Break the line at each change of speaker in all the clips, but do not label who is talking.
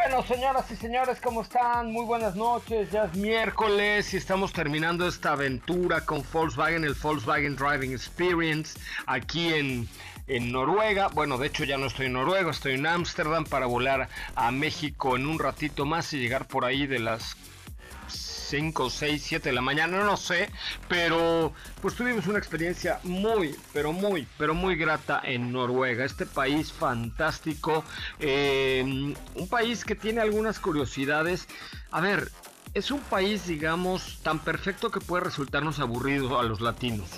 Bueno, señoras y señores, ¿cómo están? Muy buenas noches. Ya es miércoles y estamos terminando esta aventura con Volkswagen, el Volkswagen Driving Experience, aquí en, en Noruega. Bueno, de hecho ya no estoy en Noruega, estoy en Ámsterdam para volar a México en un ratito más y llegar por ahí de las 5, 6, 7 de la mañana, no sé, pero pues tuvimos una experiencia muy, pero muy, pero muy grata en Noruega, este país fantástico, eh, un país que tiene algunas curiosidades. A ver, es un país, digamos, tan perfecto que puede resultarnos aburrido a los latinos.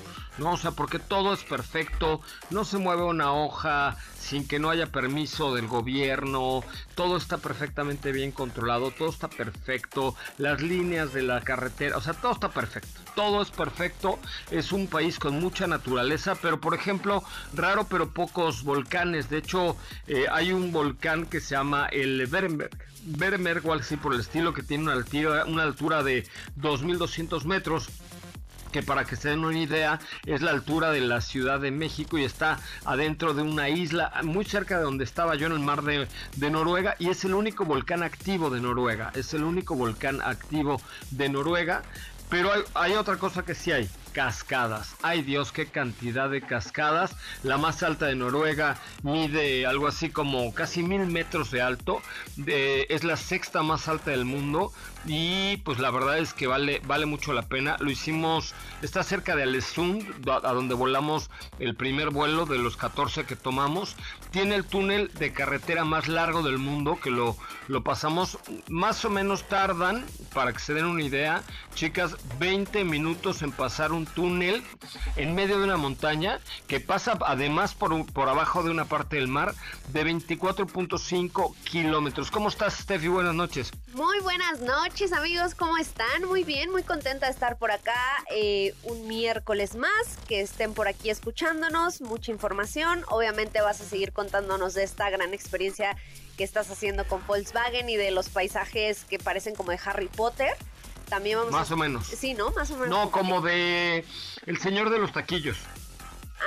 ¿No? O sea, porque todo es perfecto, no se mueve una hoja sin que no haya permiso del gobierno, todo está perfectamente bien controlado, todo está perfecto, las líneas de la carretera, o sea, todo está perfecto, todo es perfecto, es un país con mucha naturaleza, pero por ejemplo, raro pero pocos volcanes, de hecho, eh, hay un volcán que se llama el Berenberg, Berenberg o algo por el estilo, que tiene una altura, una altura de 2.200 metros, que para que se den una idea es la altura de la Ciudad de México y está adentro de una isla muy cerca de donde estaba yo en el mar de, Noruega y es el único volcán activo de Noruega, es el único volcán activo de Noruega, pero hay, hay otra cosa que sí hay, cascadas. Ay Dios, qué cantidad de cascadas. La más alta de Noruega mide algo así como casi mil metros de alto. Es la sexta más alta del mundo. Y pues la verdad es que vale, vale mucho la pena. Lo hicimos, está cerca de Alesund, a donde volamos el primer vuelo de los 14 que tomamos. Tiene el túnel de carretera más largo del mundo que lo, lo pasamos. Más o menos tardan, para que se den una idea, chicas, 20 minutos en pasar un túnel en medio de una montaña que pasa además por, por abajo de una parte del mar de 24.5 kilómetros. ¿Cómo estás, Steffi? Buenas noches.
Muy buenas noches, amigos. ¿Cómo están? Muy bien, muy contenta de estar por acá eh, un miércoles más. Que estén por aquí escuchándonos. Mucha información. Obviamente vas a seguir contándonos de esta gran experiencia que estás haciendo con Volkswagen y de los paisajes que parecen como de Harry Potter. También vamos
Más
a...
o menos.
Sí, ¿no? Más o menos.
No, como de El Señor de los Taquillos.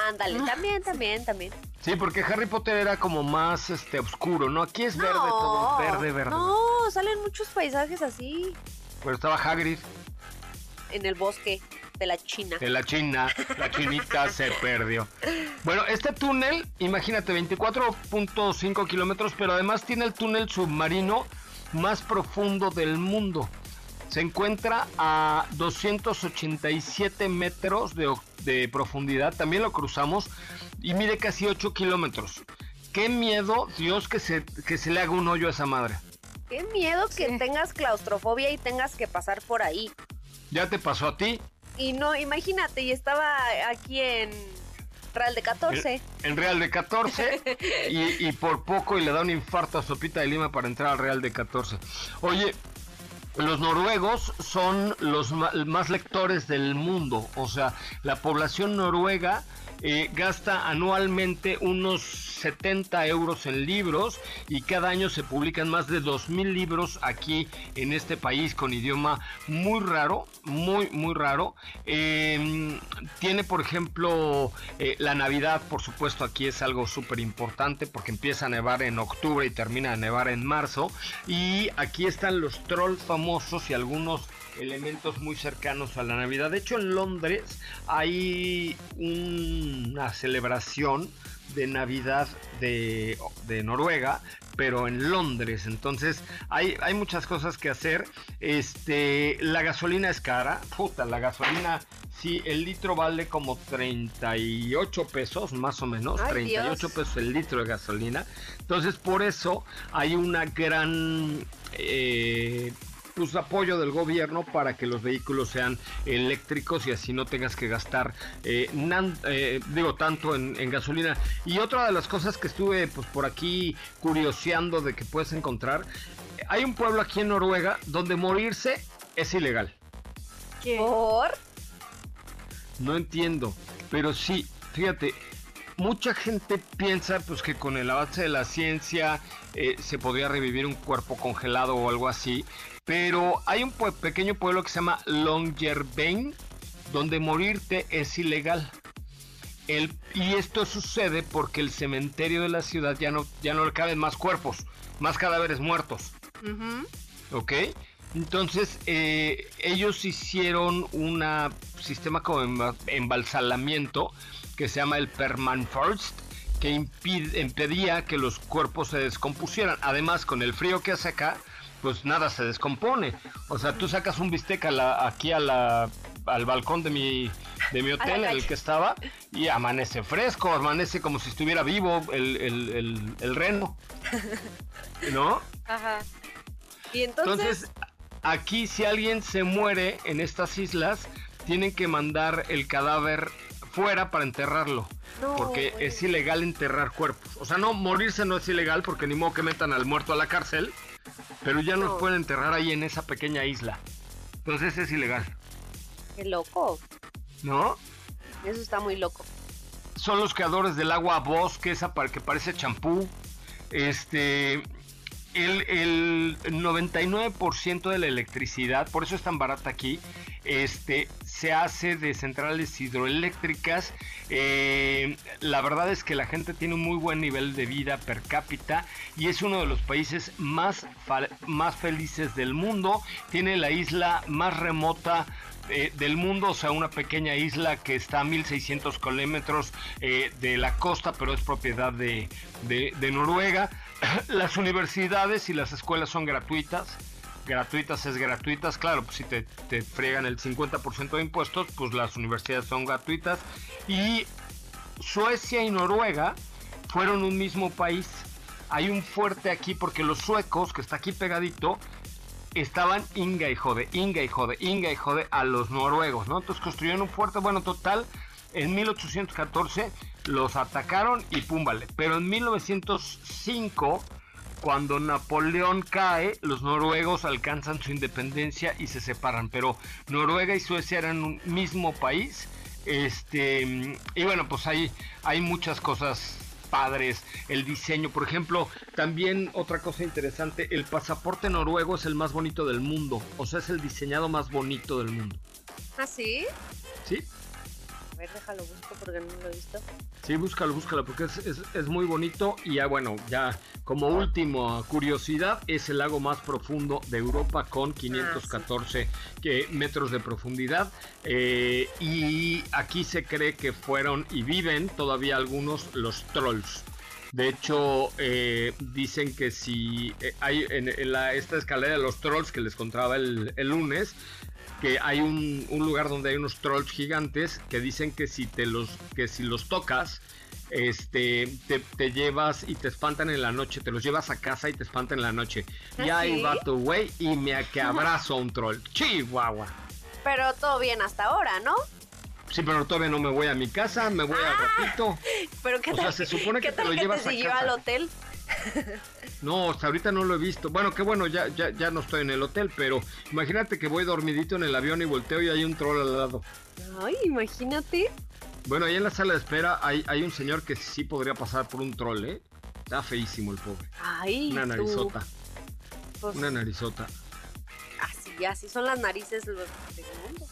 Ándale, también, también, también.
Sí, porque Harry Potter era como más este oscuro, ¿no? Aquí es verde
no,
todo, verde, verde.
No, salen muchos paisajes así
Pero estaba Hagrid
en el bosque de la China.
de la China, la chinita se perdió. Bueno, este túnel, imagínate, 24.5 kilómetros, pero además tiene el túnel submarino más profundo del mundo. Se encuentra a 287 metros de, de profundidad, también lo cruzamos, y mide casi 8 kilómetros. Qué miedo, Dios, que se, que se le haga un hoyo a esa madre.
Qué miedo que tengas claustrofobia y tengas que pasar por ahí.
¿Ya te pasó a ti?
Y no, imagínate, y estaba aquí en Real de 14.
En Real de 14 y, y por poco y le da un infarto a Sopita de Lima para entrar al Real de 14. Oye, los noruegos son los más lectores del mundo, o sea, la población noruega eh, gasta anualmente unos 70 euros en libros y cada año se publican más de 2.000 libros aquí en este país con idioma muy raro, muy, muy raro. Em, tiene, por ejemplo, eh, la Navidad, por supuesto, aquí es algo súper importante porque empieza a nevar en octubre y termina a nevar en marzo. Y aquí están los trolls famosos y algunos elementos muy cercanos a la Navidad. De hecho, en Londres hay una celebración de Navidad de, Noruega, pero en Londres. Entonces hay, hay muchas cosas que hacer. Este, la gasolina es cara. Puta, la gasolina, sí, el litro vale como 38 pesos, más o menos. 38 pesos el litro de gasolina. Entonces por eso hay una gran... Eh, pues, apoyo del gobierno para que los vehículos sean eléctricos y así no tengas que gastar, eh, eh, digo, tanto en, gasolina. Y otra de las cosas que estuve pues por aquí curioseando de que puedes encontrar, hay un pueblo aquí en Noruega donde morirse es ilegal.
¿Qué? ¿Por?
No entiendo, pero sí, fíjate, mucha gente piensa pues que con el avance de la ciencia eh, se podría revivir un cuerpo congelado o algo así, pero hay un pequeño pueblo que se llama Longyearbyen, donde morirte es ilegal. y esto sucede porque el cementerio de la ciudad ya no, ya no le caben más cuerpos, más cadáveres muertos. ¿Ok? Entonces, eh, ellos hicieron un sistema como embalsalamiento que se llama el Permanfrost, que impedía que los cuerpos se descompusieran. Además, con el frío que hace acá, pues nada se descompone. O sea, tú sacas un bistec aquí a la, al balcón de mi, de mi hotel en el que estaba y amanece fresco, amanece como si estuviera vivo el, el, reno. ¿No?
Ajá. Y entonces...
aquí si alguien se muere en estas islas, tienen que mandar el cadáver fuera para enterrarlo. porque es ilegal enterrar cuerpos. O sea, no, morirse no es ilegal porque ni modo que metan al muerto a la cárcel. Pero ya nos pueden enterrar ahí en esa pequeña isla. Entonces es ilegal.
Qué loco.
¿No?
Eso está muy loco.
Son los creadores del agua bosque, esa para que parece champú. Este. El, el 99% de la electricidad, por eso es tan barata aquí, este, se hace de centrales hidroeléctricas. Eh, la verdad es que la gente tiene un muy buen nivel de vida per cápita y es uno de los países más, más felices del mundo. Tiene la isla más remota eh, del mundo, o sea, una pequeña isla que está a 1600 kilómetros eh, de la costa, pero es propiedad de, de Noruega. Las universidades y las escuelas son gratuitas gratuitas es gratuitas, claro, pues si te, te friegan el 50% de impuestos, pues las universidades son gratuitas. Y Suecia y Noruega fueron un mismo país. Hay un fuerte aquí porque los suecos, que está aquí pegadito, estaban inga y jode, inga y jode, inga y jode a los noruegos, ¿no? Entonces construyeron un fuerte, bueno, total, en 1814 los atacaron y púmbale. Pero en 1905 cuando Napoleón cae, los noruegos alcanzan su independencia y se separan, pero Noruega y Suecia eran un mismo país. Este, y bueno, pues hay, hay muchas cosas padres, el diseño, por ejemplo, también otra cosa interesante, el pasaporte noruego es el más bonito del mundo, o sea, es el diseñado más bonito del mundo.
¿Ah, sí?
Sí,
déjalo, busco porque no lo he visto.
Sí, búscalo, búscalo, porque es, muy bonito. Y ya, bueno, ya como última curiosidad, es el lago más profundo de Europa con 514 ah, metros de profundidad. Eh, y aquí se cree que fueron y viven todavía algunos los trolls. De hecho, eh, dicen que si eh, hay en, esta escalera de los trolls que les contaba el, el lunes, que hay un, lugar donde hay unos trolls gigantes que dicen que si te los que si los tocas este te, llevas y te espantan en la noche, te los llevas a casa y te espantan en la noche. Y ¿Ah, ahí va tu güey y me que abrazo a un troll. Chihuahua.
Pero todo bien hasta ahora, ¿no?
Sí, pero todavía no me voy a mi casa, me voy a a ah, ratito.
Pero qué tal, o sea, se supone que te lo llevas a casa. al hotel?
No, hasta ahorita no lo he visto. Bueno, qué bueno, ya, ya, ya no estoy en el hotel, pero imagínate que voy dormidito en el avión y volteo y hay un troll al lado.
Ay, imagínate.
Bueno, ahí en la sala de espera hay, hay un señor que sí podría pasar por un troll, ¿eh? Está feísimo el pobre.
Ay,
Una
tú.
narizota.
Pues,
Una narizota.
así, así son las narices los del mundo.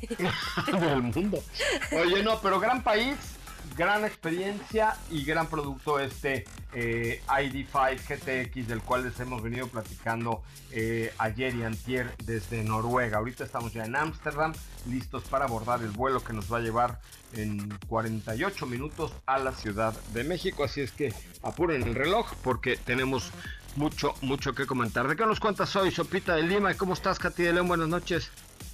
del mundo. Oye, no, pero gran país, gran experiencia y gran producto este eh, ID5 GTX del cual les hemos venido platicando eh, ayer y antier desde Noruega. Ahorita estamos ya en Ámsterdam, listos para abordar el vuelo que nos va a llevar en 48 minutos a la Ciudad de México. Así es que apuren el reloj porque tenemos mucho, mucho que comentar. ¿De qué nos cuentas hoy, Sopita de Lima? ¿Cómo estás, Katy de León? Buenas noches.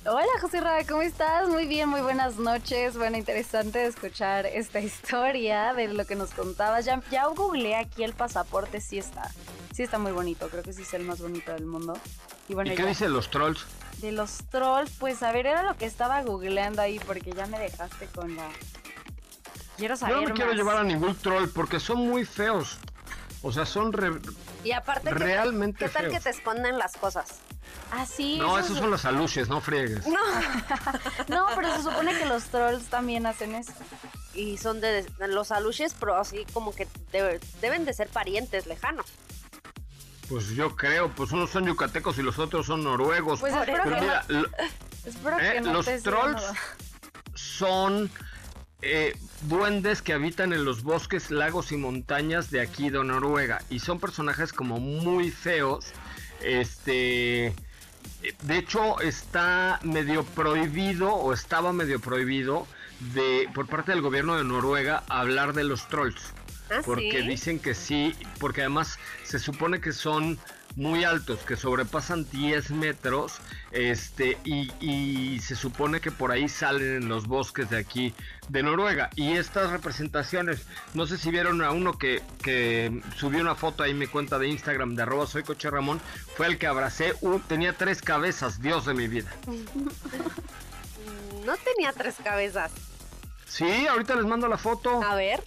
Hola José Ra, ¿cómo estás? Muy bien, muy buenas noches. Bueno, interesante escuchar esta historia de lo que nos contabas. Ya, ya googleé aquí el pasaporte, sí está. Sí está muy bonito, creo que sí es el más bonito del mundo. Y bueno,
¿Y qué
ya-
dicen los trolls?
de los trolls, pues a ver, era lo que estaba googleando ahí porque ya me dejaste con la... Quiero saber
Yo no me quiero llevar a ningún troll porque son muy feos. O sea, son re-
Y aparte, ¿qué,
realmente
¿qué tal que te esconden las cosas?
Ah, sí.
No,
esos-
esos son los aluches, no friegues.
No, pero se supone que los trolls también hacen eso.
Y son de, de los aluches, pero así como que debe- deben de ser parientes lejanos.
Pues yo creo, pues unos son yucatecos y los otros son noruegos.
Pues espero
Pero
que no-
mira, lo-
Espero
Eh,
que no
los
te sea
trolls
nada.
son eh, duendes que habitan en los bosques, lagos y montañas de aquí de Noruega. Y son personajes como muy feos. Este. De hecho, está medio prohibido, o estaba medio prohibido, de, por parte del gobierno de Noruega, hablar de los trolls.
¿Ah,
Porque
sí?
dicen que sí, porque además se supone que son muy altos, que sobrepasan 10 metros, este, y, y se supone que por ahí salen en los bosques de aquí de Noruega. Y estas representaciones, no sé si vieron a uno que, que subió una foto ahí en mi cuenta de Instagram de arroba soy coche Ramón, fue el que abracé, un, tenía tres cabezas, Dios de mi vida.
No tenía tres cabezas.
Sí, ahorita les mando la foto.
A ver.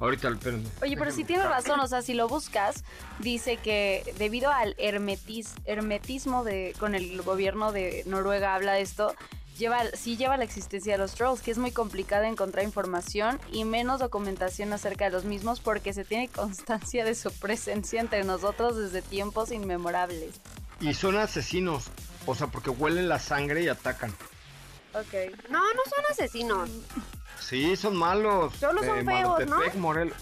Ahorita, espérenme.
Oye, pero sí
buscar.
razón, o sea, si lo buscas, dice que debido al hermetis, hermetismo de, con el gobierno de Noruega habla de esto, lleva, sí lleva la existencia de los trolls, que es muy complicado encontrar información y menos documentación acerca de los mismos porque se tiene constancia de su presencia entre nosotros desde tiempos inmemorables.
Y son asesinos, o sea, porque huelen la sangre y atacan.
Ok.
No, no son asesinos.
Sí, son malos.
Solo son
Eh,
feos, ¿no?
Malotepec, Morelos.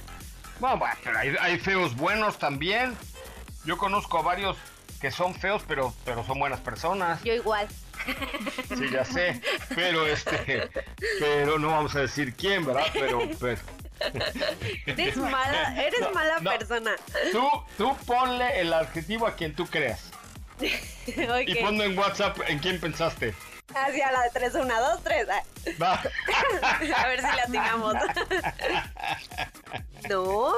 Bueno, bueno, pero hay, hay feos buenos también. Yo conozco a varios que son feos, pero, pero son buenas personas.
Yo igual.
Sí, ya sé. Pero este, pero no vamos a decir quién, ¿verdad? Pero, pero
Eres mala, eres
No,
mala
no.
persona.
tú, tú ponle el adjetivo a quien tú creas. Y ponlo en WhatsApp en quién pensaste.
Hacia la de 3, 1, 2, 3.
Va.
A ver si la atinamos. No,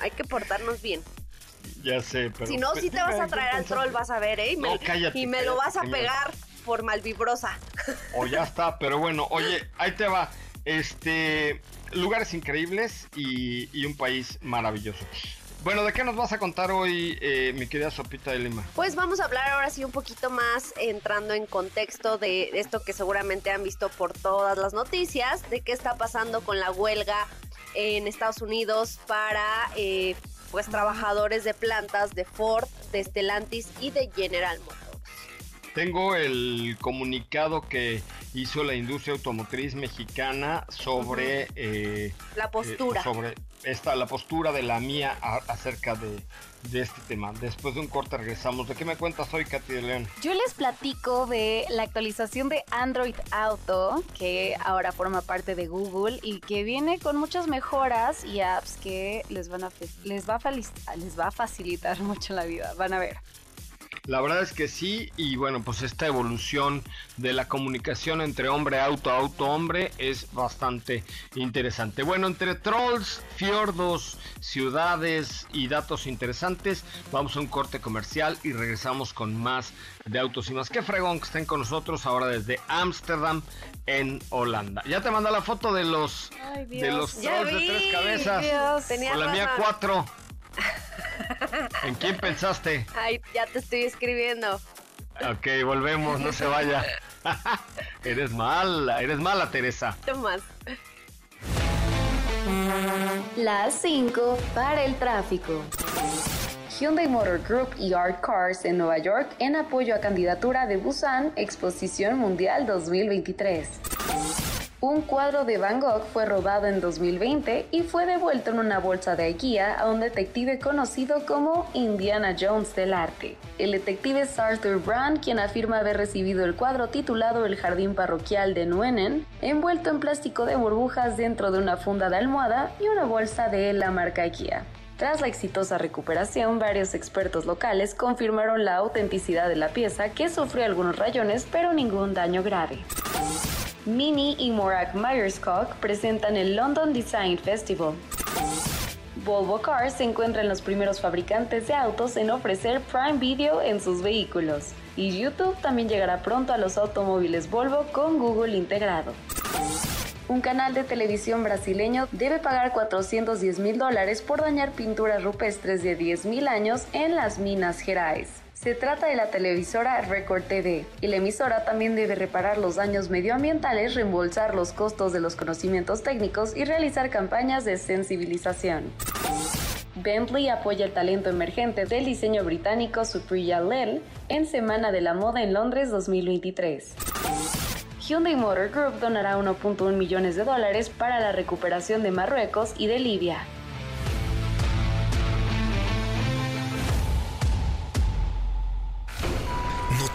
hay que portarnos bien.
Ya sé, pero.
si no,
pero
sí te vas a traer
¿qué
al troll, vas a ver, ¿eh? Y me,
No, cállate,
y me lo vas a
cállate,
pegar por malvibrosa.
O ya está, pero bueno, oye, ahí te va. Este, lugares increíbles y, y un país maravilloso. Bueno, ¿de qué nos vas a contar hoy, eh, mi querida Sopita de Lima?
Pues vamos a hablar ahora sí un poquito más entrando en contexto de esto que seguramente han visto por todas las noticias, de qué está pasando con la huelga en Estados Unidos para eh, pues trabajadores de plantas de Ford, de Stellantis y de General Motors.
Tengo el comunicado que hizo la industria automotriz mexicana sobre, eh,
La postura.
eh, sobre esta, la postura de la mía a- acerca de, de este tema. Después de un corte regresamos. ¿De qué me cuentas hoy, Katy de León?
Yo les platico de la actualización de Android Auto, que ahora forma parte de Google y que viene con muchas mejoras y apps que les van a les va a les va a facilitar mucho la vida. Van a ver.
La verdad es que sí, y bueno, pues esta evolución de la comunicación entre hombre, auto, auto, hombre es bastante interesante. Bueno, entre trolls, fiordos, ciudades y datos interesantes, vamos a un corte comercial y regresamos con más de autos y más. Qué fregón que estén con nosotros ahora desde Ámsterdam en Holanda. Ya te mandé la foto de los
Ay,
de los trolls de tres cabezas.
Dios.
Tenía
Con la mía cuatro. ¿En quién pensaste?
Ay, ya te estoy escribiendo.
Ok, volvemos, no se vaya. eres mala, eres mala, Teresa.
Tomás.
Las 5 para el tráfico. Hyundai Motor Group y Art Cars en Nueva York en apoyo a candidatura de Busan Exposición Mundial 2023. Un cuadro de Van Gogh fue robado en 2020 y fue devuelto en una bolsa de IKEA a un detective conocido como Indiana Jones del arte. El detective es Arthur Brand, quien afirma haber recibido el cuadro titulado El jardín parroquial de Nuenen, envuelto en plástico de burbujas dentro de una funda de almohada y una bolsa de la marca IKEA. Tras la exitosa recuperación, varios expertos locales confirmaron la autenticidad de la pieza que sufrió algunos rayones pero ningún daño grave. Mini y Morak Myers presentan el London Design Festival. Volvo Cars se encuentra en los primeros fabricantes de autos en ofrecer Prime Video en sus vehículos. Y YouTube también llegará pronto a los automóviles Volvo con Google integrado. Un canal de televisión brasileño debe pagar 410 mil dólares por dañar pinturas rupestres de 10 mil años en las Minas Gerais. Se trata de la televisora Record TV y la emisora también debe reparar los daños medioambientales, reembolsar los costos de los conocimientos técnicos y realizar campañas de sensibilización. Bentley apoya el talento emergente del diseño británico Supriya Lel en Semana de la Moda en Londres 2023. Hyundai Motor Group donará 1.1 millones de dólares para la recuperación de Marruecos y de Libia.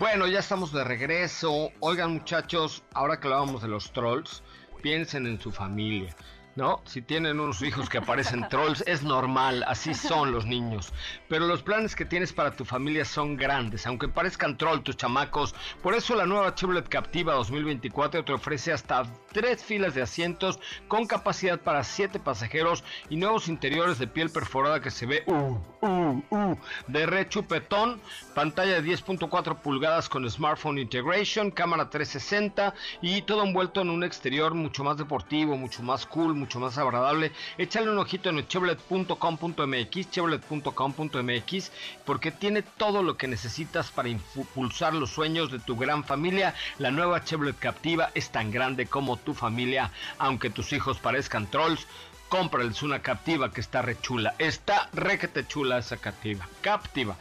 Bueno, ya estamos de regreso. Oigan muchachos, ahora que hablábamos de los trolls, piensen en su familia. ¿No? Si tienen unos hijos que aparecen trolls, es normal, así son los niños. Pero los planes que tienes para tu familia son grandes, aunque parezcan troll tus chamacos. Por eso la nueva Chevrolet Captiva 2024 te ofrece hasta tres filas de asientos con capacidad para siete pasajeros y nuevos interiores de piel perforada que se ve uh, uh, uh, de rechupetón, pantalla de 10.4 pulgadas con smartphone integration, cámara 360 y todo envuelto en un exterior mucho más deportivo, mucho más cool, mucho más agradable. Échale un ojito en chevrolet.com.mx, chevrolet.com.mx, porque tiene todo lo que necesitas para impulsar los sueños de tu gran familia. La nueva Chevrolet Captiva es tan grande como tu familia, aunque tus hijos parezcan trolls. Cómprales una captiva que está re chula. Está requete chula esa captiva. Captiva.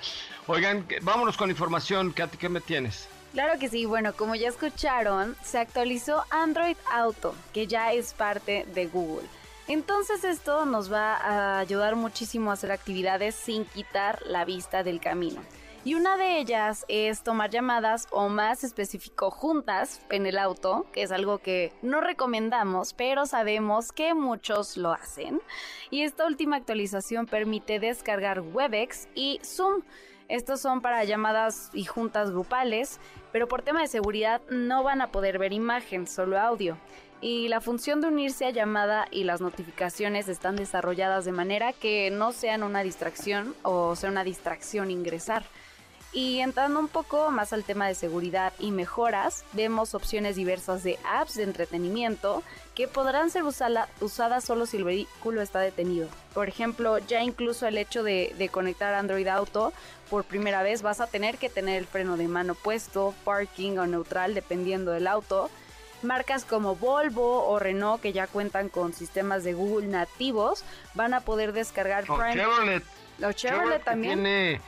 Oigan, vámonos con información. Katy, ¿qué me tienes?
Claro que sí, bueno, como ya escucharon, se actualizó Android Auto, que ya es parte de Google. Entonces esto nos va a ayudar muchísimo a hacer actividades sin quitar la vista del camino. Y una de ellas es tomar llamadas o más específico juntas en el auto, que es algo que no recomendamos, pero sabemos que muchos lo hacen. Y esta última actualización permite descargar Webex y Zoom. Estos son para llamadas y juntas grupales, pero por tema de seguridad no van a poder ver imagen, solo audio. Y la función de unirse a llamada y las notificaciones están desarrolladas de manera que no sean una distracción o sea una distracción ingresar. Y entrando un poco más al tema de seguridad y mejoras, vemos opciones diversas de apps de entretenimiento que podrán ser usadas solo si el vehículo está detenido. Por ejemplo, ya incluso el hecho de, de, conectar Android Auto por primera vez vas a tener que tener el freno de mano puesto, parking o neutral dependiendo del auto. Marcas como Volvo o Renault que ya cuentan con sistemas de Google nativos van a poder descargar
Prime. Chevrolet.
Los Chevrolet, también.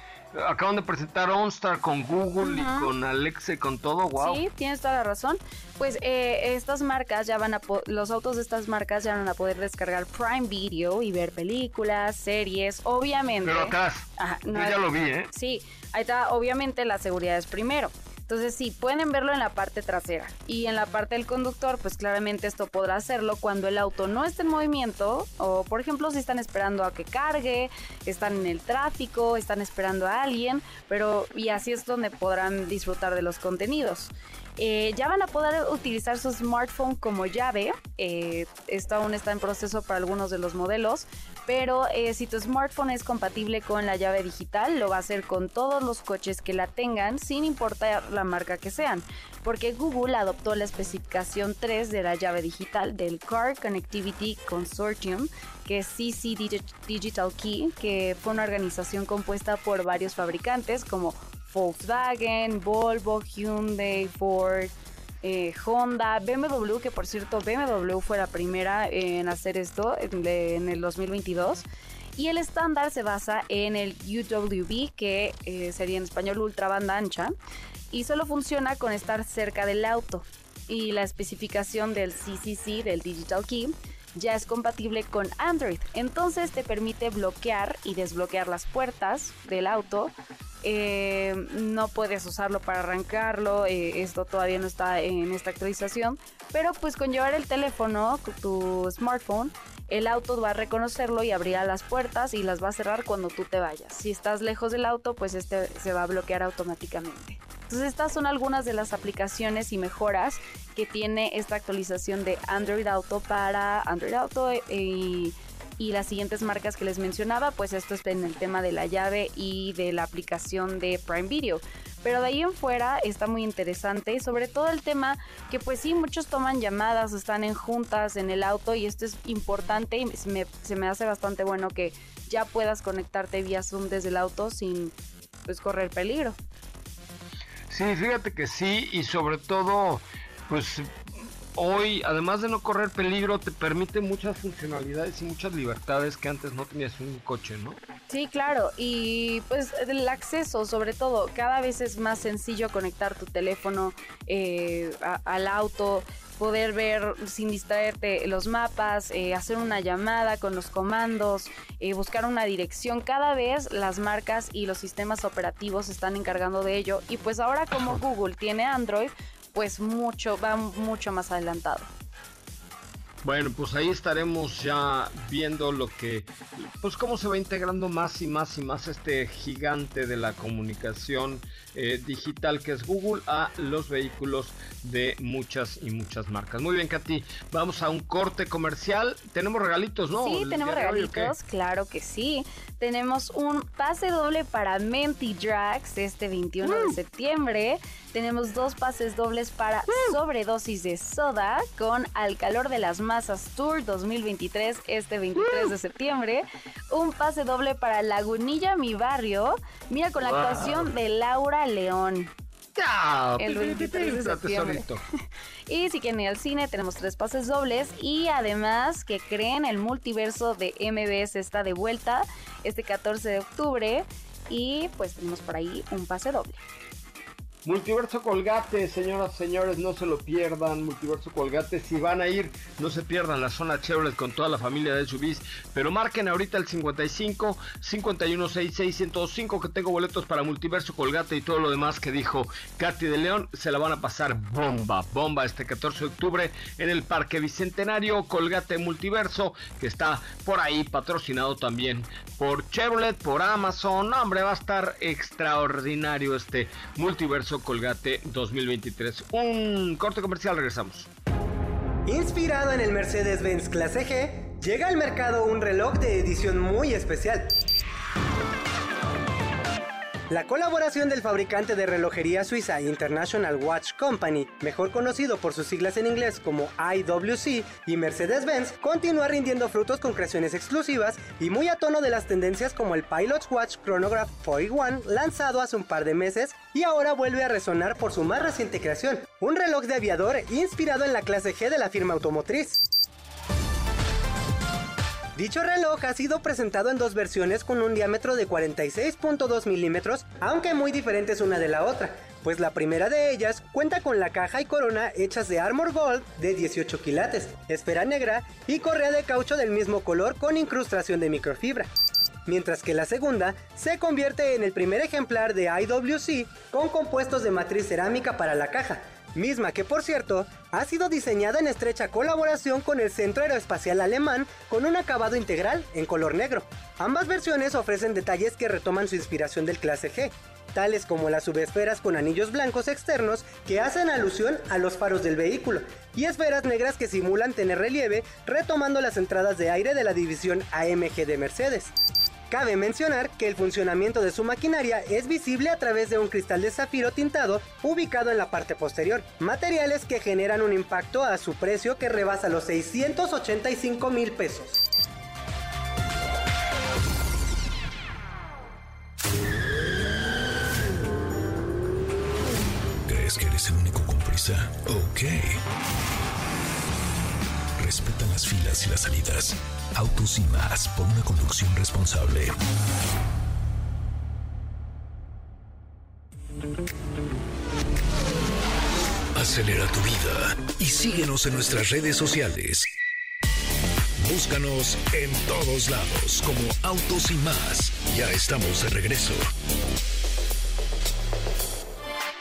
Acaban de presentar OnStar con Google y con Alexa y con todo, wow.
Sí, tienes toda la razón. Pues eh, estas marcas ya van a, los autos de estas marcas ya van a poder descargar Prime Video y ver películas, series, obviamente.
Pero acá, yo ya lo vi, ¿eh?
Sí, ahí está, obviamente la seguridad es primero. Entonces sí, pueden verlo en la parte trasera. Y en la parte del conductor, pues claramente esto podrá hacerlo cuando el auto no esté en movimiento o por ejemplo si están esperando a que cargue, están en el tráfico, están esperando a alguien, pero y así es donde podrán disfrutar de los contenidos. Eh, ya van a poder utilizar su smartphone como llave. Eh, esto aún está en proceso para algunos de los modelos. Pero eh, si tu smartphone es compatible con la llave digital, lo va a hacer con todos los coches que la tengan, sin importar la marca que sean. Porque Google adoptó la especificación 3 de la llave digital del Car Connectivity Consortium, que es CC Digital Key, que fue una organización compuesta por varios fabricantes como Volkswagen, Volvo, Hyundai, Ford, eh, Honda, BMW, que por cierto BMW fue la primera en hacer esto en, el 2022. Y el estándar se basa en el UWB, que eh, sería en español ultra banda ancha, y solo funciona con estar cerca del auto. Y la especificación del CCC, del Digital Key, ya es compatible con Android. Entonces te permite bloquear y desbloquear las puertas del auto eh, no puedes usarlo para arrancarlo, eh, esto todavía no está en esta actualización, pero pues con llevar el teléfono, tu smartphone, el auto va a reconocerlo y abrirá las puertas y las va a cerrar cuando tú te vayas. Si estás lejos del auto, pues este se va a bloquear automáticamente. Entonces estas son algunas de las aplicaciones y mejoras que tiene esta actualización de Android Auto para Android Auto eh, y las siguientes marcas que les mencionaba, pues esto está en el tema de la llave y de la aplicación de Prime Video. Pero de ahí en fuera está muy interesante, sobre todo el tema que pues sí, muchos toman llamadas, están en juntas en el auto y esto es importante y se me, se me hace bastante bueno que ya puedas conectarte vía Zoom desde el auto sin pues correr peligro.
Sí, fíjate que sí y sobre todo pues hoy, además de no correr peligro, te permite muchas funcionalidades y muchas libertades que antes no tenías un coche, ¿no?
Sí, claro. Y pues el acceso, sobre todo, cada vez es más sencillo conectar tu teléfono eh, al auto poder ver sin distraerte los mapas, eh, hacer una llamada con los comandos, eh, buscar una dirección. Cada vez las marcas y los sistemas operativos se están encargando de ello. Y pues ahora como Google tiene Android, pues mucho, va mucho más adelantado.
Bueno, pues ahí estaremos ya viendo lo que, pues cómo se va integrando más y más y más este gigante de la comunicación eh, digital que es Google a los vehículos de muchas y muchas marcas. Muy bien, Katy, vamos a un corte comercial. Tenemos regalitos, ¿no?
Sí, tenemos regalitos, claro que sí. Tenemos un pase doble para Menti Drags este 21 de mm. septiembre. Tenemos dos pases dobles para sobredosis de soda con Al calor de las masas Tour 2023 este 23 de septiembre. Un pase doble para Lagunilla, mi barrio. Mira con la actuación de Laura León. el 23 de septiembre. y si quieren ir al cine, tenemos tres pases dobles. Y además, que creen, el multiverso de MBS está de vuelta este 14 de octubre. Y pues tenemos por ahí un pase doble.
Multiverso Colgate, señoras señores, no se lo pierdan. Multiverso Colgate, si van a ir, no se pierdan la zona Chevrolet con toda la familia de SUVs. Pero marquen ahorita el 55 5166105 que tengo boletos para Multiverso Colgate y todo lo demás que dijo Katy de León. Se la van a pasar bomba, bomba este 14 de octubre en el Parque Bicentenario Colgate Multiverso, que está por ahí patrocinado también por Chevrolet, por Amazon. hombre, va a estar extraordinario este Multiverso Colgate 2023. Un corte comercial, regresamos.
Inspirado en el Mercedes-Benz Clase G, llega al mercado un reloj de edición muy especial la colaboración del fabricante de relojería suiza International Watch Company, mejor conocido por sus siglas en inglés como IWC, y Mercedes-Benz, continúa rindiendo frutos con creaciones exclusivas y muy a tono de las tendencias como el Pilot's Watch Chronograph 41 lanzado hace un par de meses y ahora vuelve a resonar por su más reciente creación, un reloj de aviador inspirado en la clase G de la firma automotriz. Dicho reloj ha sido presentado en dos versiones con un diámetro de 46.2 milímetros, aunque muy diferentes una de la otra, pues la primera de ellas cuenta con la caja y corona hechas de Armor Gold de 18 quilates, esfera negra y correa de caucho del mismo color con incrustación de microfibra. Mientras que la segunda se convierte en el primer ejemplar de IWC con compuestos de matriz cerámica para la caja, misma que por cierto ha sido diseñada en estrecha colaboración con el Centro Aeroespacial Alemán con un acabado integral en color negro. Ambas versiones ofrecen detalles que retoman su inspiración del clase G. tales como las subesferas con anillos blancos externos que hacen alusión a los faros del vehículo, y esferas negras que simulan tener relieve, retomando las entradas de aire de la división AMG de Mercedes. Cabe mencionar que el funcionamiento de su maquinaria es visible a través de un cristal de zafiro tintado ubicado en la parte posterior, materiales que generan un impacto a su precio que rebasa los 685 mil pesos.
¿Crees que eres el único con prisa? Ok. Las filas y las salidas. Autos y más por una conducción responsable. Acelera tu vida y síguenos en nuestras redes sociales. Búscanos en todos lados como Autos y más. Ya estamos de regreso.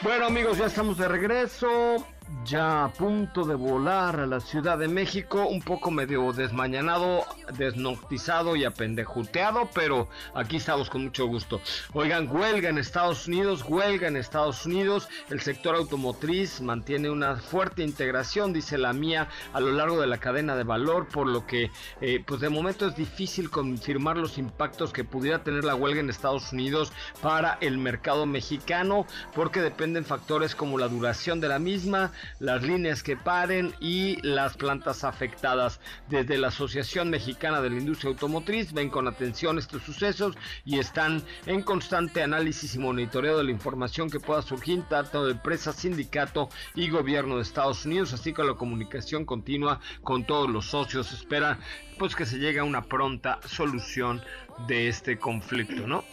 Bueno amigos, ya estamos de regreso ya a punto de volar a la Ciudad de México, un poco medio desmañanado, desnoctizado y apendejuteado, pero aquí estamos con mucho gusto. Oigan, huelga en Estados Unidos, huelga en Estados Unidos, el sector automotriz mantiene una fuerte integración, dice la mía, a lo largo de la cadena de valor, por lo que eh, pues de momento es difícil confirmar los impactos que pudiera tener la huelga en Estados Unidos para el mercado mexicano, porque dependen factores como la duración de la misma, las líneas que paren y las plantas afectadas. Desde la Asociación Mexicana de la Industria Automotriz ven con atención estos sucesos y están en constante análisis y monitoreo de la información que pueda surgir tanto de empresa, sindicato y gobierno de Estados Unidos, así que la comunicación continua con todos los socios. Espera pues que se llegue a una pronta solución de este conflicto, ¿no?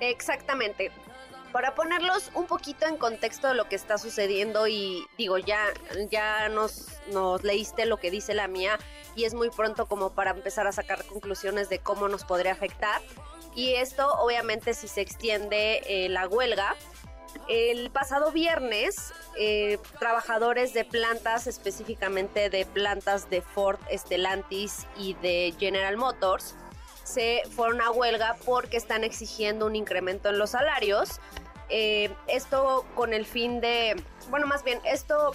Exactamente para ponerlos un poquito en contexto de lo que está sucediendo y digo, ya, ya nos, nos leíste lo que dice la mía y es muy pronto como para empezar a sacar conclusiones de cómo nos podría afectar. Y esto obviamente si se extiende eh, la huelga. El pasado viernes, eh, trabajadores de plantas, específicamente de plantas de Ford, Stellantis y de General Motors, se fueron a huelga porque están exigiendo un incremento en los salarios. Eh, esto con el fin de, bueno, más bien, esto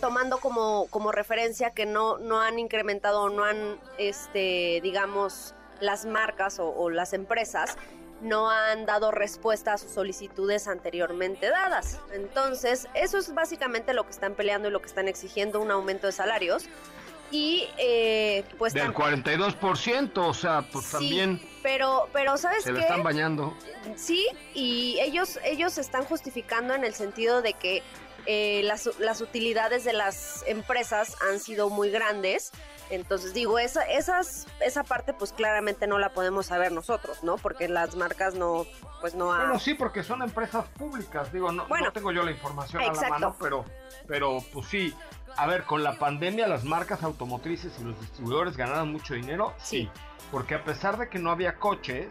tomando como, como referencia que no, no han incrementado o no han, este, digamos, las marcas o, las empresas no han dado respuesta a sus solicitudes anteriormente dadas. Entonces, eso es básicamente lo que están peleando y lo que están exigiendo, un aumento de salarios. Y eh, pues...
Del 42%, o sea, pues también...
Pero, pero ¿sabes
Se
qué?
están bañando.
Sí, y ellos, ellos están justificando en el sentido de que eh, las, las, utilidades de las empresas han sido muy grandes. Entonces digo, esa, esas, esa parte pues claramente no la podemos saber nosotros, ¿no? Porque las marcas no, pues no...
Bueno, sí, porque son empresas públicas, digo, no, no tengo yo la información a la mano, pero, pero pues sí, a ver, con la pandemia las marcas automotrices y los distribuidores ganaron mucho dinero, sí, porque a pesar de que no había coches,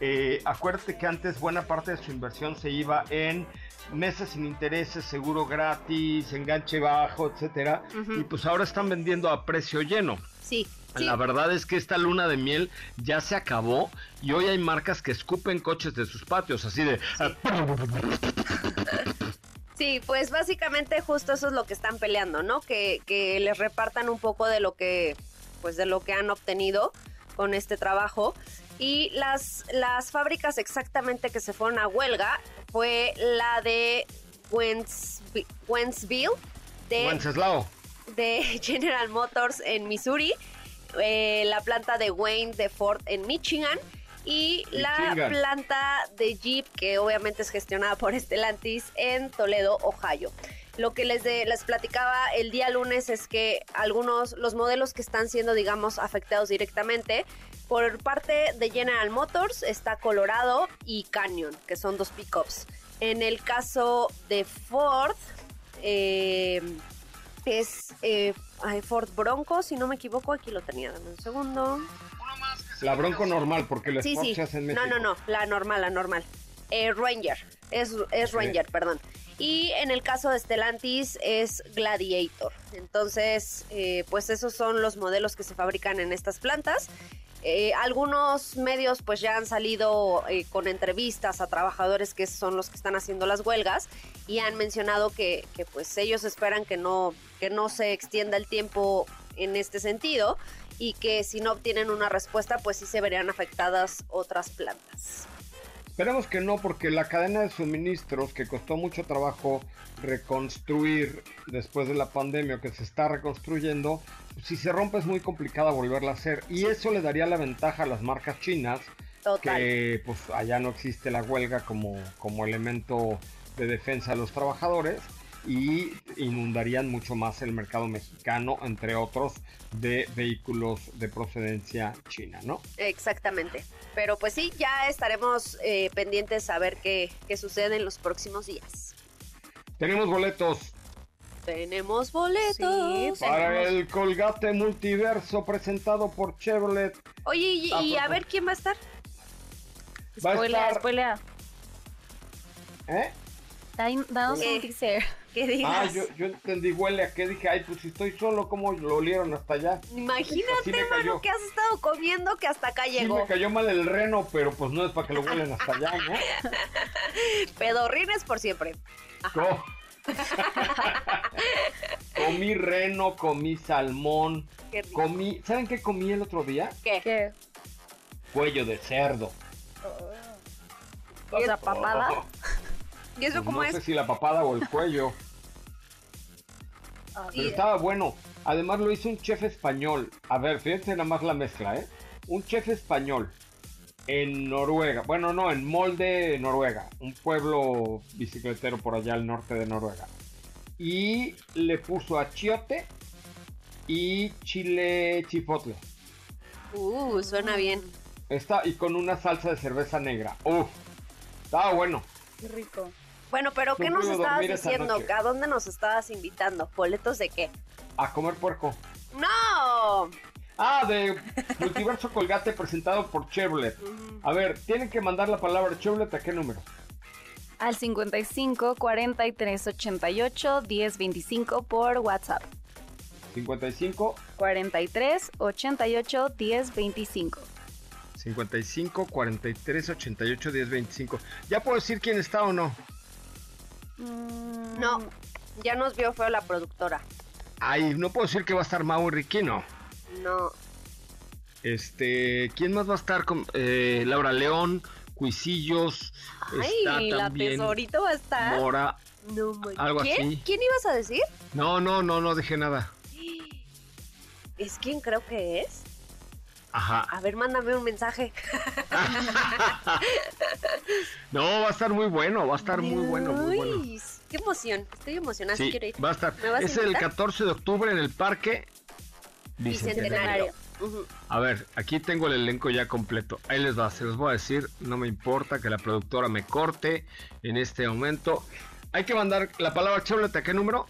eh, acuérdate que antes buena parte de su inversión se iba en meses sin intereses, seguro gratis, enganche bajo, etcétera, y pues ahora están vendiendo a precio lleno.
Sí.
La verdad es que esta luna de miel ya se acabó y hoy hay marcas que escupen coches de sus patios, así de...
Sí, pues básicamente justo eso es lo que están peleando, ¿no? Que, que les repartan un poco de lo que, pues de lo que han obtenido con este trabajo. Y las, las fábricas exactamente que se fueron a huelga fue la de Wentzville,
de,
de General Motors en Missouri, eh, la planta de Wayne de Ford en Michigan y la planta de Jeep, que obviamente es gestionada por Stellantis en Toledo, Ohio. Lo que les, les platicaba el día lunes es que algunos, los modelos que están siendo, digamos, afectados directamente, por parte de General Motors está Colorado y Canyon, que son dos pickups. En el caso de Ford, eh, es eh, Ford Bronco, si no me equivoco, aquí lo tenía, dame un segundo.
La Bronco normal, porque la
sí, sí. No, no, no, la normal, la normal. Eh, Ranger, es, es Ranger, perdón. Y en el caso de Stellantis es Gladiator. Entonces, eh, pues esos son los modelos que se fabrican en estas plantas. Eh, algunos medios pues ya han salido eh, con entrevistas a trabajadores que son los que están haciendo las huelgas y han mencionado que, que, pues ellos esperan que no, que no se extienda el tiempo en este sentido y que si no obtienen una respuesta pues sí se verían afectadas otras plantas.
Esperemos que no, porque la cadena de suministros que costó mucho trabajo reconstruir después de la pandemia, que se está reconstruyendo, si se rompe es muy complicada volverla a hacer. Y eso le daría la ventaja a las marcas chinas, que pues allá no existe la huelga como, como elemento de defensa de los trabajadores y inundarían mucho más el mercado mexicano, entre otros, de vehículos de procedencia china, ¿no?
Exactamente. Pero pues sí, ya estaremos eh, pendientes a ver qué, qué sucede en los próximos días.
Tenemos boletos.
Tenemos boletos.
para el Colgate Multiverso presentado por Chevrolet.
Oye, y, a ver quién va a estar.
Va a estar...
spoilea.
¿Eh?
Danos un teaser.
Ah, yo, yo entendí, huele a qué dije, ay, pues si estoy solo, ¿cómo lo olieron hasta allá?
Imagínate, mano, que has estado comiendo que hasta acá llegó.
Sí, me cayó mal el reno, pero pues no es para que lo huelen hasta allá, ¿no?
Pedorrines por siempre.
comí reno, comí salmón, comí, ¿saben qué comí el otro día?
¿Qué?
Cuello de cerdo.
O sea, papada.
¿Y eso
Pues
cómo
no
es?
sé si la papada o el cuello. Pero estaba bueno. Además lo hizo un chef español. A ver, fíjense nada más la mezcla, ¿eh? Un chef español en Noruega. Bueno, no, en Molde, Noruega. Un pueblo bicicletero por allá al norte de Noruega. Y le puso achiote y chile chipotle.
Uh, suena bien.
Está, y con una salsa de cerveza negra. Uf, estaba bueno.
Qué rico.
Bueno, pero ¿qué
No
nos estabas diciendo? ¿A dónde nos estabas invitando? ¿Boletos de qué?
A comer puerco.
¡No!
Ah, de Multiverso Colgate presentado por Chevrolet. A ver, tienen que mandar la palabra Chevrolet a qué número?
Al 55 43 88 10 25 por WhatsApp.
55
43 88 10 25.
55 43 88 10 25. ¿Ya puedo decir quién está o no?
Mm,
No, ya nos vio feo la productora.
Ay, no puedo decir que va a estar Mau y Riquino.
No.
Este, ¿quién más va a estar con eh, Laura León, Cuisillos? está
Ay, la
también
tesorito va a estar.
Mora.
No,
algo
¿Quién?
así.
¿Quién ibas a decir?
No, no, no, no dejé nada.
¿Es quién creo que es?
Ajá.
A ver, mándame un mensaje.
No, va a estar muy bueno, va a estar muy bueno, muy bueno.
Qué emoción. Estoy emocionada.
Sí,
quiero ir.
va a estar.
¿Me vas a
Es el
invitar?
14 de octubre en el Parque Bicentenario. A ver, aquí tengo el elenco ya completo. Ahí les va, se los voy a decir. No me importa que la productora me corte en este momento. Hay que mandar la palabra Chevrolet a qué número?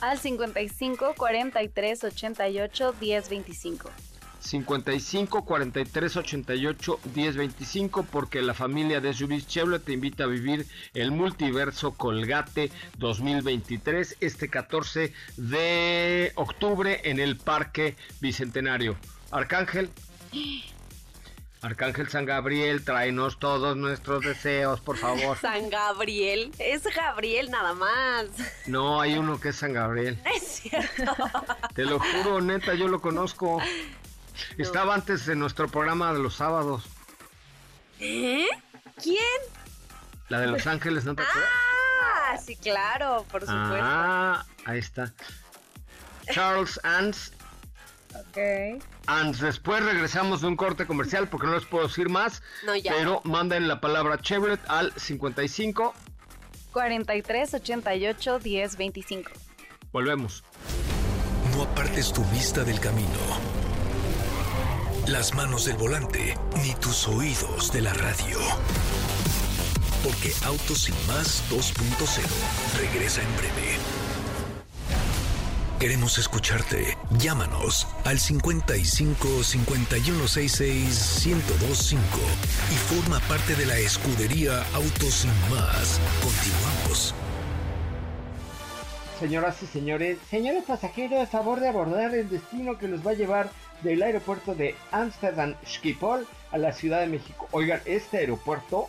Al 55 43 88 10 25.
55 43 88 10 25 porque la familia de SUVs Chevrolet te invita a vivir el multiverso Colgate 2023 este 14 de octubre en el Parque Bicentenario. Arcángel. Arcángel San Gabriel, tráenos todos nuestros deseos, por favor.
San Gabriel. Es Gabriel nada más.
No, hay uno que es San Gabriel.
Es cierto.
Te lo juro, neta, yo lo conozco. Estaba antes en nuestro programa de los sábados.
¿Eh? ¿Quién?
La de Los Ángeles, ¿no te acuerdas?
Ah, sí, claro, por supuesto.
Ah, ahí está. Charles Ans.
Ok.
Ans. Después regresamos de un corte comercial porque no les puedo decir más.
No, ya.
Pero manden la palabra Chevrolet al 55.
43 88 10 25.
Volvemos.
No apartes tu vista del camino, las manos del volante, ni tus oídos de la radio. Porque Autos Sin Más 2.0 regresa en breve. Queremos escucharte. Llámanos al 55 5166 1025 y forma parte de la escudería Autos Sin Más. Continuamos.
Señoras y señores, señores pasajeros, favor de abordar el destino que los va a llevar del aeropuerto de Amsterdam Schiphol a la Ciudad de México. Oigan, este aeropuerto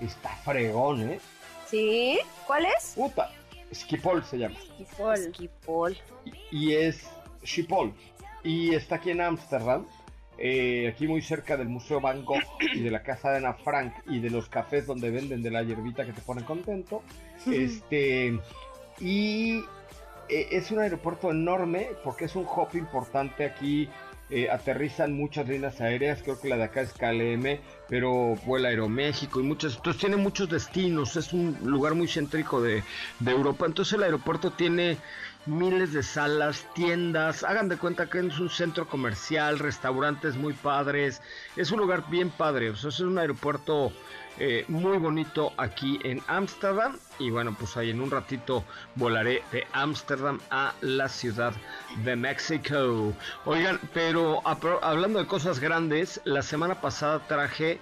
está fregón, ¿eh?
¿Sí? ¿Cuál es?
Puta, Schiphol se llama.
Schiphol.
Y es Schiphol. Y está aquí en Ámsterdam. eh, aquí muy cerca del Museo Van Gogh y de la casa de Ana Frank y de los cafés donde venden de la hierbita que te pone contento. Este y eh, es un aeropuerto enorme porque es un hub importante aquí. eh, aterrizan muchas líneas aéreas, creo que la de acá es KLM, pero vuela Aeroméxico y muchas. Entonces tiene muchos destinos, es un lugar muy céntrico de, de Europa. Entonces el aeropuerto tiene miles de salas, tiendas. Hagan de cuenta que es un centro comercial, restaurantes muy padres. Es un lugar bien padre. O sea, es un aeropuerto eh, muy bonito aquí en Ámsterdam. Y bueno, pues ahí en un ratito volaré de Ámsterdam a la ciudad de México. Oigan, pero hablando de cosas grandes, la semana pasada traje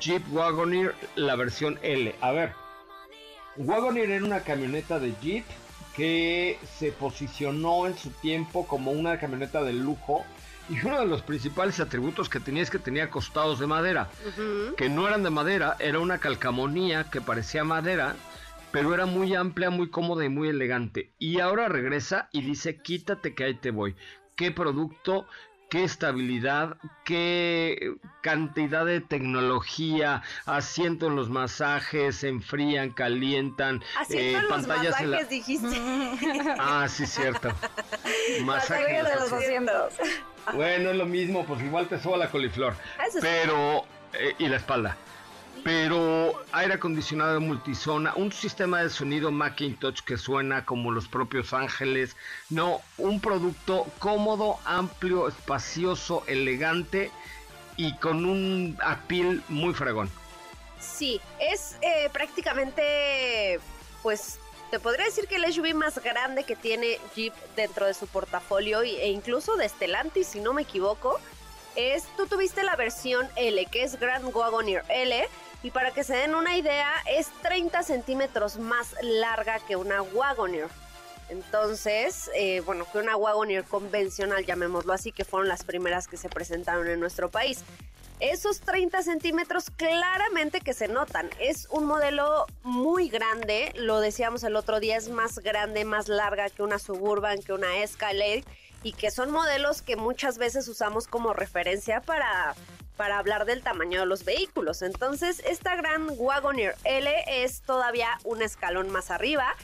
Jeep Wagoneer, la versión L. A ver, Wagoneer era una camioneta de Jeep que se posicionó en su tiempo como una camioneta de lujo y uno de los principales atributos que tenía es que tenía costados de madera, que no eran de madera, era una calcamonía que parecía madera, pero era muy amplia, muy cómoda y muy elegante. Y ahora regresa y dice, quítate que ahí te voy. ¿Qué producto? qué estabilidad, qué cantidad de tecnología, asiento en los masajes, se enfrían, calientan, eh,
los
pantallas en la...
masajes, dijiste.
Ah, sí, cierto. Masajes.
Masajes de
los
los
asientos.
Asientos.
Bueno, es lo mismo, pues igual te soba la coliflor.
Eso sí.
Pero, eh, y la espalda. Pero aire acondicionado multizona, un sistema de sonido Macintosh que suena como los propios ángeles. No, un producto cómodo, amplio, espacioso, elegante y con un apil muy fregón.
Sí, es eh, prácticamente, pues, te podría decir que el SUV más grande que tiene Jeep dentro de su portafolio e incluso de Stellantis, si no me equivoco. Es, tú tuviste la versión L, que es Grand Wagoneer L, y para que se den una idea, es 30 centímetros más larga que una Wagoneer. Entonces, eh, bueno, que una Wagoneer convencional, llamémoslo así, que fueron las primeras que se presentaron en nuestro país. Esos 30 centímetros claramente que se notan. Es un modelo muy grande, lo decíamos el otro día, es más grande, más larga que una Suburban, que una Escalade, y que son modelos que muchas veces usamos como referencia para, para hablar del tamaño de los vehículos. Entonces, esta gran Wagoneer L es todavía un escalón más arriba.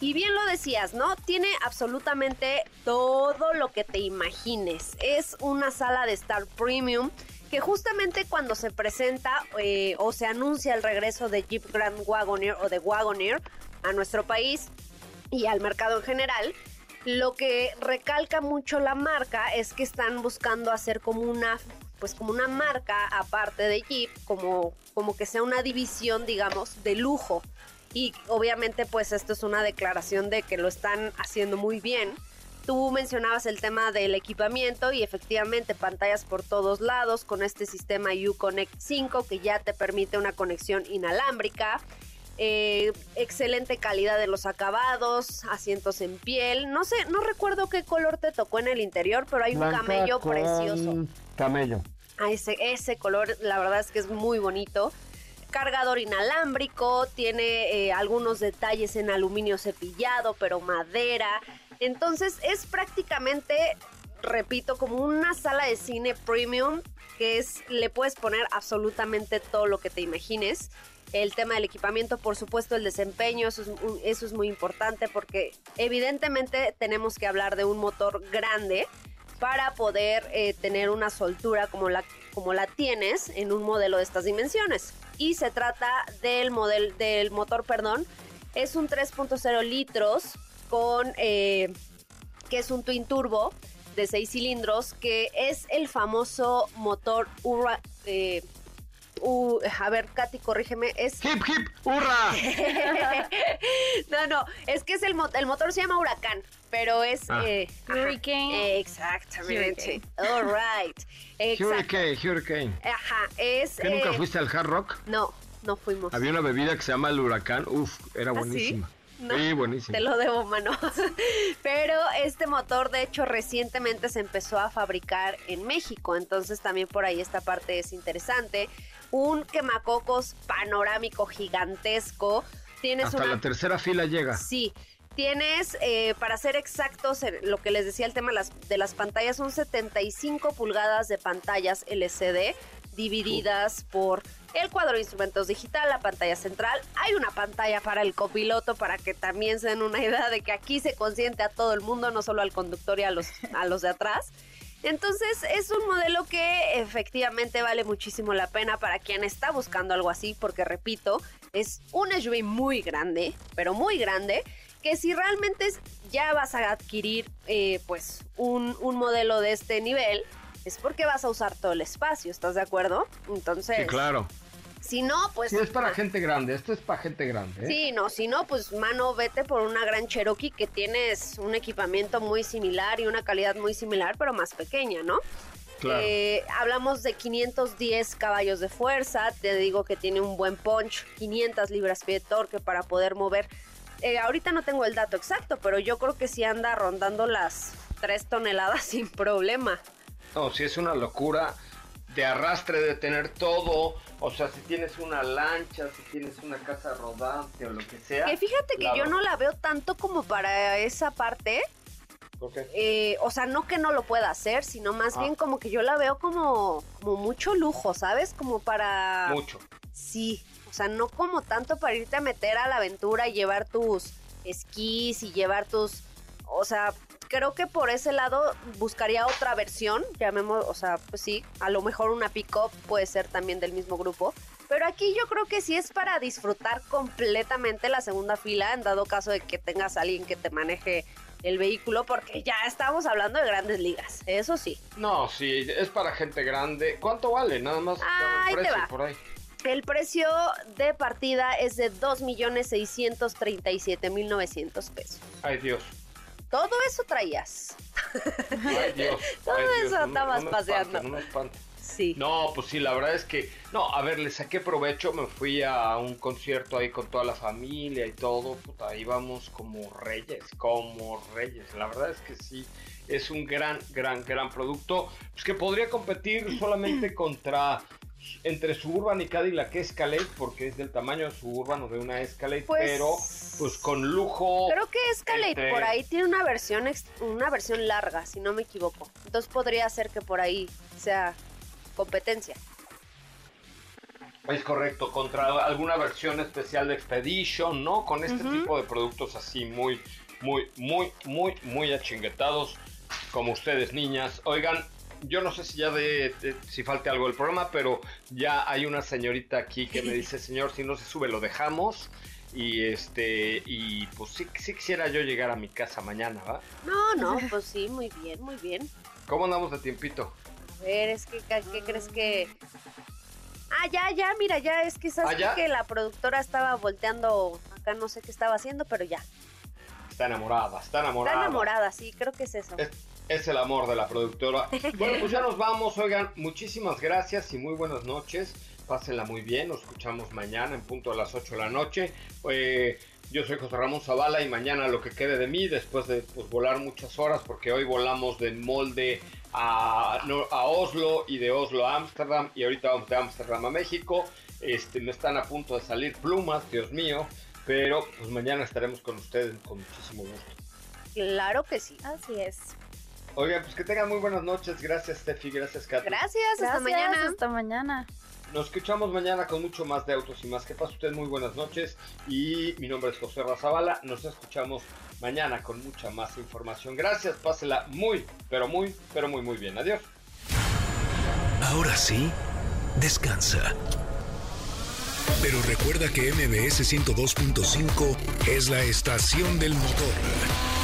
Y bien lo decías, ¿no? Tiene absolutamente todo lo que te imagines. Es una sala de Star Premium justamente cuando se presenta eh, o se anuncia el regreso de Jeep Grand Wagoneer o de Wagoneer a nuestro país y al mercado en general, lo que recalca mucho la marca es que están buscando hacer como una pues como una marca aparte de Jeep, como, como que sea una división, digamos, de lujo. Y obviamente pues esto es una declaración de que lo están haciendo muy bien. Tú mencionabas el tema del equipamiento y efectivamente pantallas por todos lados con este sistema Uconnect 5 que ya te permite una conexión inalámbrica. Eh, excelente calidad de los acabados, asientos en piel. No sé, no recuerdo qué color te tocó en el interior, pero hay un camello precioso.
Camello.
Ah, ese, ese color, la verdad es que es muy bonito. Cargador inalámbrico, tiene eh, algunos detalles en aluminio cepillado, pero madera. Entonces es prácticamente, repito, como una sala de cine premium que es, le puedes poner absolutamente todo lo que te imagines. El tema del equipamiento, por supuesto, el desempeño, eso es, muy importante porque evidentemente tenemos que hablar de un motor grande para poder eh, tener una soltura como la, como la tienes en un modelo de estas dimensiones. Y se trata del, model, del motor, perdón, es un 3.0 litros con, eh, que es un twin turbo de 6 cilindros, que es el famoso motor Ura, eh, u- a ver, Katy, corrígeme, es
¡Hip, hip! ¡Hurra!
no, no, es que es el, mo- el motor se llama Huracán, pero es...
Ah.
eh, ajá,
Hurricane.
Exactamente. All right. Exacto.
Hurricane, Hurricane.
Ajá, es...
¿Qué nunca
eh,
fuiste al Hard Rock?
No, no fuimos.
Había una bebida que se llama el huracán. Uf, era
¿Ah, sí?
Buenísima. Sí, buenísimo.
Te lo debo, mano. Pero este motor, de hecho, recientemente se empezó a fabricar en México. Entonces también por ahí esta parte es interesante. Un quemacocos panorámico gigantesco. Tienes
Hasta
una...
la tercera fila llega.
Sí. Tienes, eh, para ser exactos, lo que les decía el tema las, de las pantallas, son 75 pulgadas de pantallas LCD divididas por el cuadro de instrumentos digital, la pantalla central. Hay una pantalla para el copiloto para que también se den una idea de que aquí se consiente a todo el mundo, no solo al conductor y a los, a los de atrás. Entonces es un modelo que efectivamente vale muchísimo la pena para quien está buscando algo así, porque repito, es un SUV muy grande, pero muy grande, que si realmente ya vas a adquirir eh, pues un, un modelo de este nivel, es porque vas a usar todo el espacio, ¿estás de acuerdo? Entonces...
Sí, claro.
Si no, pues...
Sí, es para gente grande, esto es para gente grande. ¿eh?
Sí, no, si no, pues mano, vete por una gran Cherokee que tienes un equipamiento muy similar y una calidad muy similar, pero más pequeña, ¿no?
Claro.
Eh, hablamos de 510 caballos de fuerza, te digo que tiene un buen punch, 500 libras-pie de torque para poder mover. Eh, ahorita no tengo el dato exacto, pero yo creo que sí anda rondando las 3 toneladas sin problema.
No, sí es una locura de arrastre de tener todo. O sea, si tienes una lancha, si tienes una casa rodante o lo que sea.
Que fíjate que yo no la veo tanto como para esa parte.
¿Por qué?
Eh, o sea, no que no lo pueda hacer, sino más
Ah.
bien como que yo la veo como, como mucho lujo, ¿sabes? Como para...
Mucho.
Sí, o sea, no como tanto para irte a meter a la aventura y llevar tus esquís y llevar tus... O sea, creo que por ese lado buscaría otra versión, llamemos, o sea, pues sí, a lo mejor una pick-up puede ser también del mismo grupo. Pero aquí yo creo que sí es para disfrutar completamente la segunda fila, en dado caso de que tengas a alguien que te maneje el vehículo, porque ya estamos hablando de grandes ligas, eso sí.
No, sí, es para gente grande. ¿Cuánto vale? Nada más
Ahí
el
te
precio
va.
por ahí.
El precio de partida es de 2.637.900 pesos.
Ay, Dios.
Todo eso traías.
Ay, Dios.
Todo
Ay, Dios,
eso
me
paseando. Sí.
No, pues sí, la verdad es que, no, a ver, le saqué provecho, me fui a un concierto ahí con toda la familia y todo, puta, íbamos como reyes, como reyes, la verdad es que sí, es un gran, gran, gran producto, pues que podría competir solamente contra, entre Suburban y Cadillac Escalade, porque es del tamaño de Suburban o de una Escalade,
Pues-
pero pues con lujo.
Creo que Escalade
Entre-
por ahí tiene una versión una versión larga, si no me equivoco. Entonces podría ser que por ahí sea competencia.
Es correcto, contra alguna versión especial de Expedition, ¿no? Con este tipo de productos así muy, muy, muy, muy, muy achinguetados, como ustedes, niñas. Oigan, yo no sé si ya de, de- si falte algo del programa, pero ya hay una señorita aquí que me dice, señor, si no se sube, lo dejamos. Y este, y pues sí, sí quisiera yo llegar a mi casa mañana, ¿va?
No, no, pues sí, muy bien, muy bien.
¿Cómo andamos de tiempito?
A ver, es que, ¿qué, crees que...? Ah, ya, ya, mira, ya, es que sabes
¿Ah, ya?
que la productora estaba volteando acá, no sé qué estaba haciendo, pero ya.
Está enamorada, está enamorada.
Está enamorada, sí, creo que es eso.
Es, es el amor de la productora. Bueno, pues ya nos vamos. Oigan, muchísimas gracias y muy buenas noches. Pásenla muy bien. Nos escuchamos mañana en punto a las 8 de la noche. Eh, yo soy José Ramón Zavala y mañana lo que quede de mí, después de pues, volar muchas horas, porque hoy volamos de Molde a, no- a Oslo y de Oslo a Ámsterdam y ahorita vamos de Ámsterdam a México. Este, me están a punto de salir plumas, Dios mío. Pero pues mañana estaremos con ustedes con muchísimo gusto.
Claro que sí.
Así es.
Oigan, pues que tengan muy buenas noches. Gracias, Steffi. Gracias, Katy.
Gracias, hasta
Gracias,
mañana.
Hasta mañana.
Nos escuchamos mañana con mucho más de autos y más. Que pase usted muy buenas noches. Y mi nombre es José Razabala. Nos escuchamos mañana con mucha más información. Gracias, pásela muy, pero muy, pero muy, muy bien. Adiós.
Ahora sí, descansa. Pero recuerda que MBS 102.5 es la estación del motor.